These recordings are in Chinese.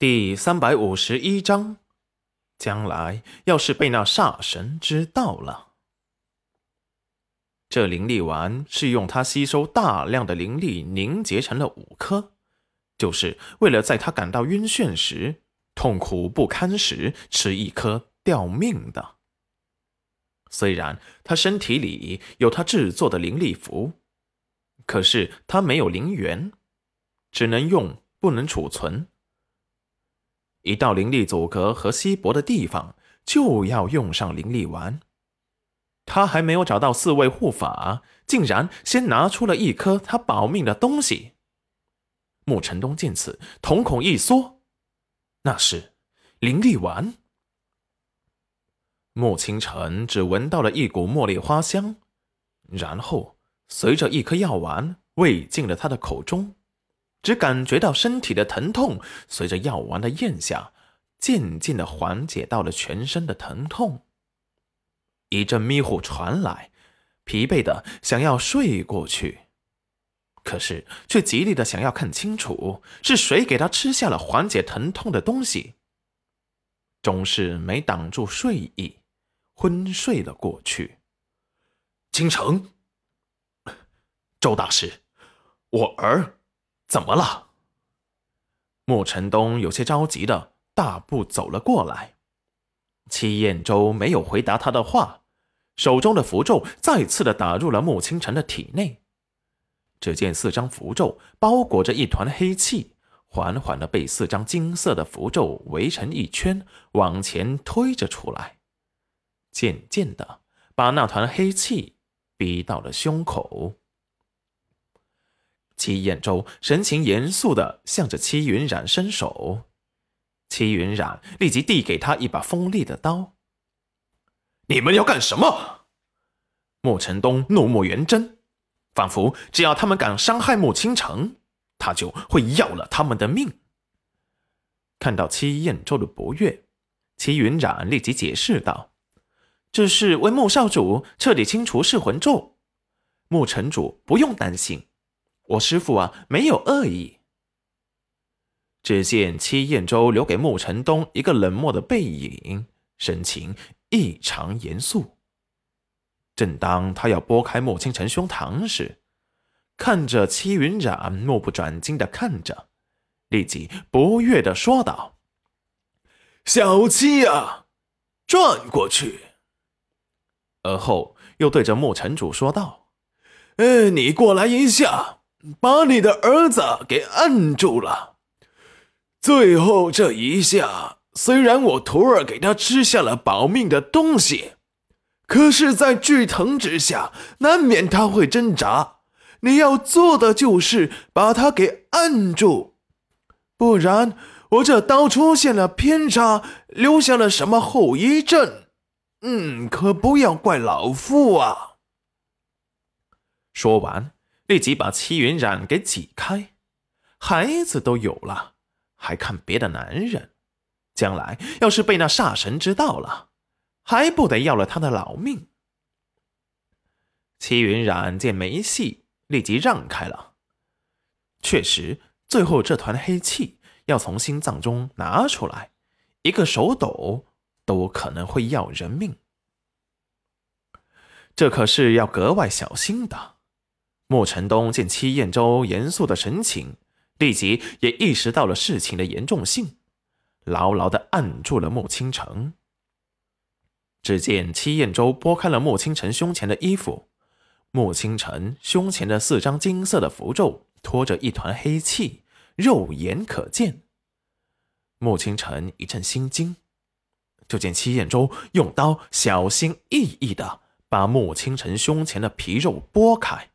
第三百五十一章，将来要是被那煞神知道了，这灵力丸是用它吸收大量的灵力凝结成了五颗，就是为了在他感到晕眩时、痛苦不堪时吃一颗吊命的。虽然他身体里有他制作的灵力符，可是他没有灵源，只能用，不能储存。一到灵力阻隔和稀薄的地方，就要用上灵力丸。他还没有找到四位护法，竟然先拿出了一颗他保命的东西。穆晨东见此，瞳孔一缩，那是灵力丸。穆清晨只闻到了一股茉莉花香，然后随着一颗药丸喂进了他的口中。只感觉到身体的疼痛随着药丸的咽下，渐渐的缓解到了全身的疼痛。一阵迷糊传来，疲惫的想要睡过去，可是却极力的想要看清楚是谁给他吃下了缓解疼痛的东西。终是没挡住睡意，昏睡了过去。倾城，周大师，我儿。怎么了？莫晨东有些着急的大步走了过来。戚彦周没有回答他的话，手中的符咒再次的打入了穆清晨的体内。只见四张符咒包裹着一团黑气，缓缓的被四张金色的符咒围成一圈，往前推着出来，渐渐的把那团黑气逼到了胸口。戚彦周神情严肃的向着戚云染伸手，戚云染立即递给他一把锋利的刀。你们要干什么？穆晨东怒目圆睁，仿佛只要他们敢伤害穆倾城，他就会要了他们的命。看到戚彦周的不悦，戚云染立即解释道：“这是为穆少主彻底清除噬魂咒，穆城主不用担心。”我师傅啊，没有恶意。只见戚彦周留给穆晨东一个冷漠的背影，神情异常严肃。正当他要拨开穆清晨胸膛时，看着戚云染目不转睛的看着，立即不悦的说道：“小七啊，转过去。”而后又对着穆城主说道：“呃，你过来一下。”把你的儿子给按住了。最后这一下，虽然我徒儿给他吃下了保命的东西，可是，在剧疼之下，难免他会挣扎。你要做的就是把他给按住，不然我这刀出现了偏差，留下了什么后遗症，嗯，可不要怪老夫啊。说完。立即把戚云染给挤开，孩子都有了，还看别的男人？将来要是被那煞神知道了，还不得要了他的老命？戚云染见没戏，立即让开了。确实，最后这团黑气要从心脏中拿出来，一个手抖都可能会要人命，这可是要格外小心的。莫晨东见戚燕州严肃的神情，立即也意识到了事情的严重性，牢牢的按住了穆清城。只见戚燕州拨开了穆清城胸前的衣服，穆清城胸前的四张金色的符咒拖着一团黑气，肉眼可见。穆清城一阵心惊，就见戚燕州用刀小心翼翼的把穆清城胸前的皮肉拨开。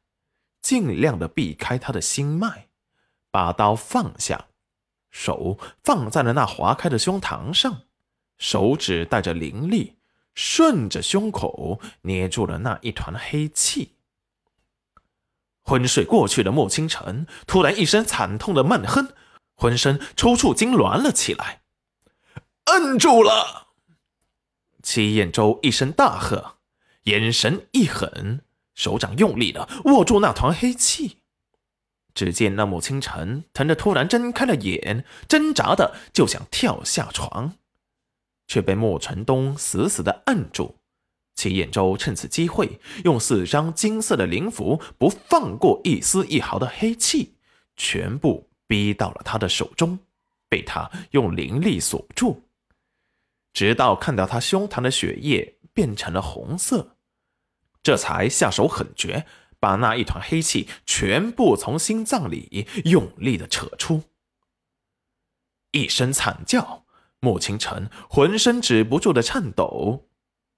尽量的避开他的心脉，把刀放下，手放在了那划开的胸膛上，手指带着灵力，顺着胸口捏住了那一团黑气。昏睡过去的莫清晨突然一声惨痛的闷哼，浑身抽搐痉挛了起来。摁住了！齐彦周一声大喝，眼神一狠。手掌用力的握住那团黑气，只见那穆清晨疼得突然睁开了眼，挣扎的就想跳下床，却被莫成东死死的按住。齐彦周趁此机会，用四张金色的灵符，不放过一丝一毫的黑气，全部逼到了他的手中，被他用灵力锁住，直到看到他胸膛的血液变成了红色，这才下手狠绝。把那一团黑气全部从心脏里用力的扯出，一声惨叫，穆清晨浑身止不住的颤抖，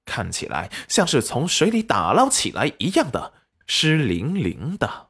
看起来像是从水里打捞起来一样的湿淋淋的。